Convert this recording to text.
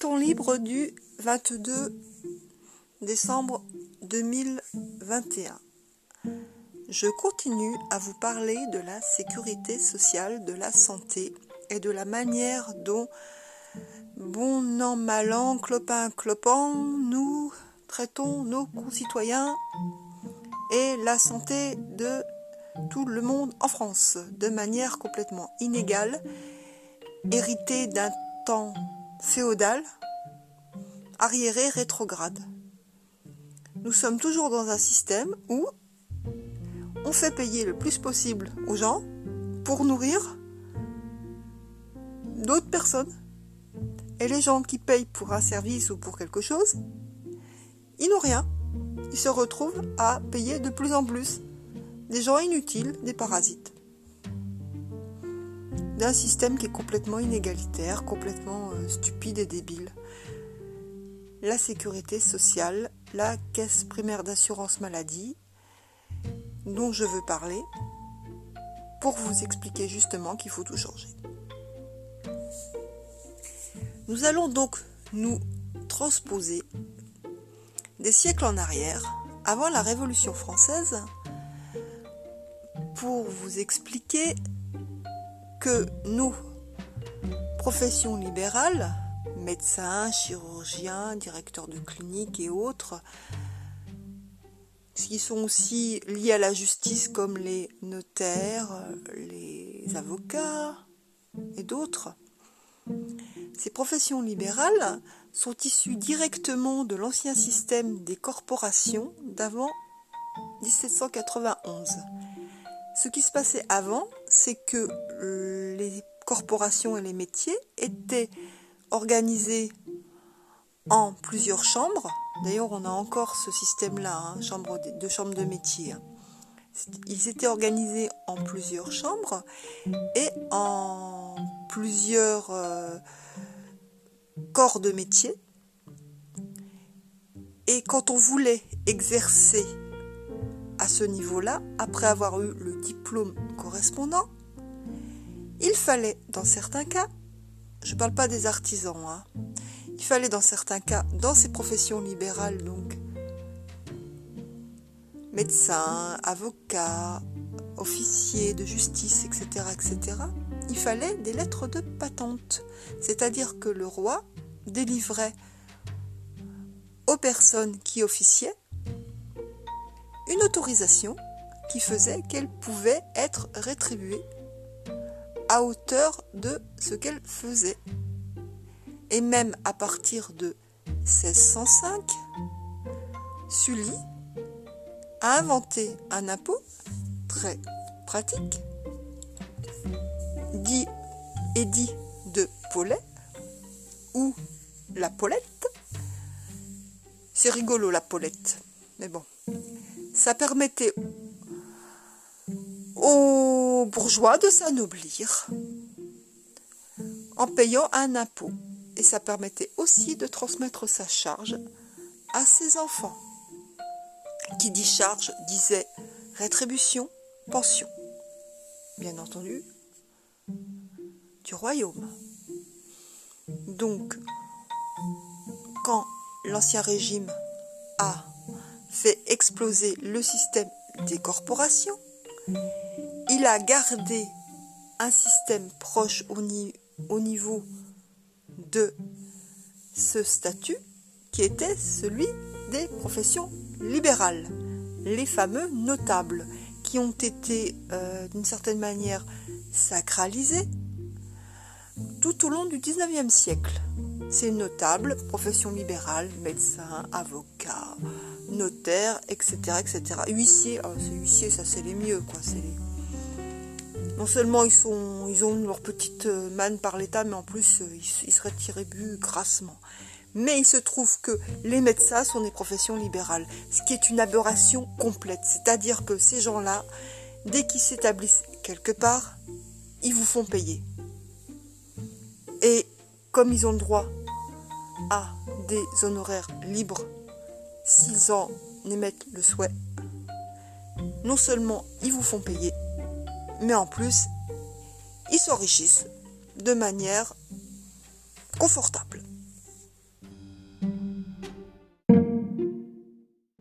temps libre du 22 décembre 2021. Je continue à vous parler de la sécurité sociale, de la santé et de la manière dont, bon an, mal an, clopin, clopant, nous traitons nos concitoyens et la santé de tout le monde en France de manière complètement inégale, héritée d'un temps féodal, arriéré, rétrograde. Nous sommes toujours dans un système où on fait payer le plus possible aux gens pour nourrir d'autres personnes. Et les gens qui payent pour un service ou pour quelque chose, ils n'ont rien. Ils se retrouvent à payer de plus en plus. Des gens inutiles, des parasites d'un système qui est complètement inégalitaire, complètement euh, stupide et débile. La sécurité sociale, la caisse primaire d'assurance maladie, dont je veux parler, pour vous expliquer justement qu'il faut tout changer. Nous allons donc nous transposer des siècles en arrière, avant la Révolution française, pour vous expliquer que nous, professions libérales, médecins, chirurgiens, directeurs de cliniques et autres, qui sont aussi liés à la justice comme les notaires, les avocats et d'autres. Ces professions libérales sont issues directement de l'ancien système des corporations d'avant 1791. Ce qui se passait avant, c'est que les corporations et les métiers étaient organisés en plusieurs chambres. D'ailleurs, on a encore ce système-là, hein, chambre de, de chambres de métier. Ils étaient organisés en plusieurs chambres et en plusieurs euh, corps de métier. Et quand on voulait exercer à ce niveau-là, après avoir eu le diplôme correspondant, il fallait, dans certains cas, je ne parle pas des artisans, hein, il fallait dans certains cas, dans ces professions libérales, donc, médecins, avocats, officiers de justice, etc., etc., il fallait des lettres de patente. C'est-à-dire que le roi délivrait aux personnes qui officiaient une autorisation qui faisait qu'elle pouvait être rétribuée à hauteur de ce qu'elle faisait. Et même à partir de 1605, Sully a inventé un impôt très pratique, dit Édit de Paulet, ou la Paulette. C'est rigolo la Paulette, mais bon ça permettait aux bourgeois de s'anoblir en payant un impôt. Et ça permettait aussi de transmettre sa charge à ses enfants. Qui dit charge disait rétribution, pension. Bien entendu, du royaume. Donc, quand l'Ancien Régime a fait exploser le système des corporations. Il a gardé un système proche au, au niveau de ce statut qui était celui des professions libérales, les fameux notables qui ont été euh, d'une certaine manière sacralisés tout au long du 19e siècle. Ces notables, profession libérale, médecins, avocats, notaires, etc., etc. Huissiers, oh, c'est huissiers, ça c'est les mieux, quoi. Non seulement ils sont, ils ont leur petite euh, manne par l'État, mais en plus euh, ils, seraient tirés but grassement. Mais il se trouve que les médecins sont des professions libérales, ce qui est une aberration complète. C'est-à-dire que ces gens-là, dès qu'ils s'établissent quelque part, ils vous font payer. Et comme ils ont le droit à des honoraires libres s'ils en émettent le souhait, non seulement ils vous font payer, mais en plus, ils s'enrichissent de manière confortable.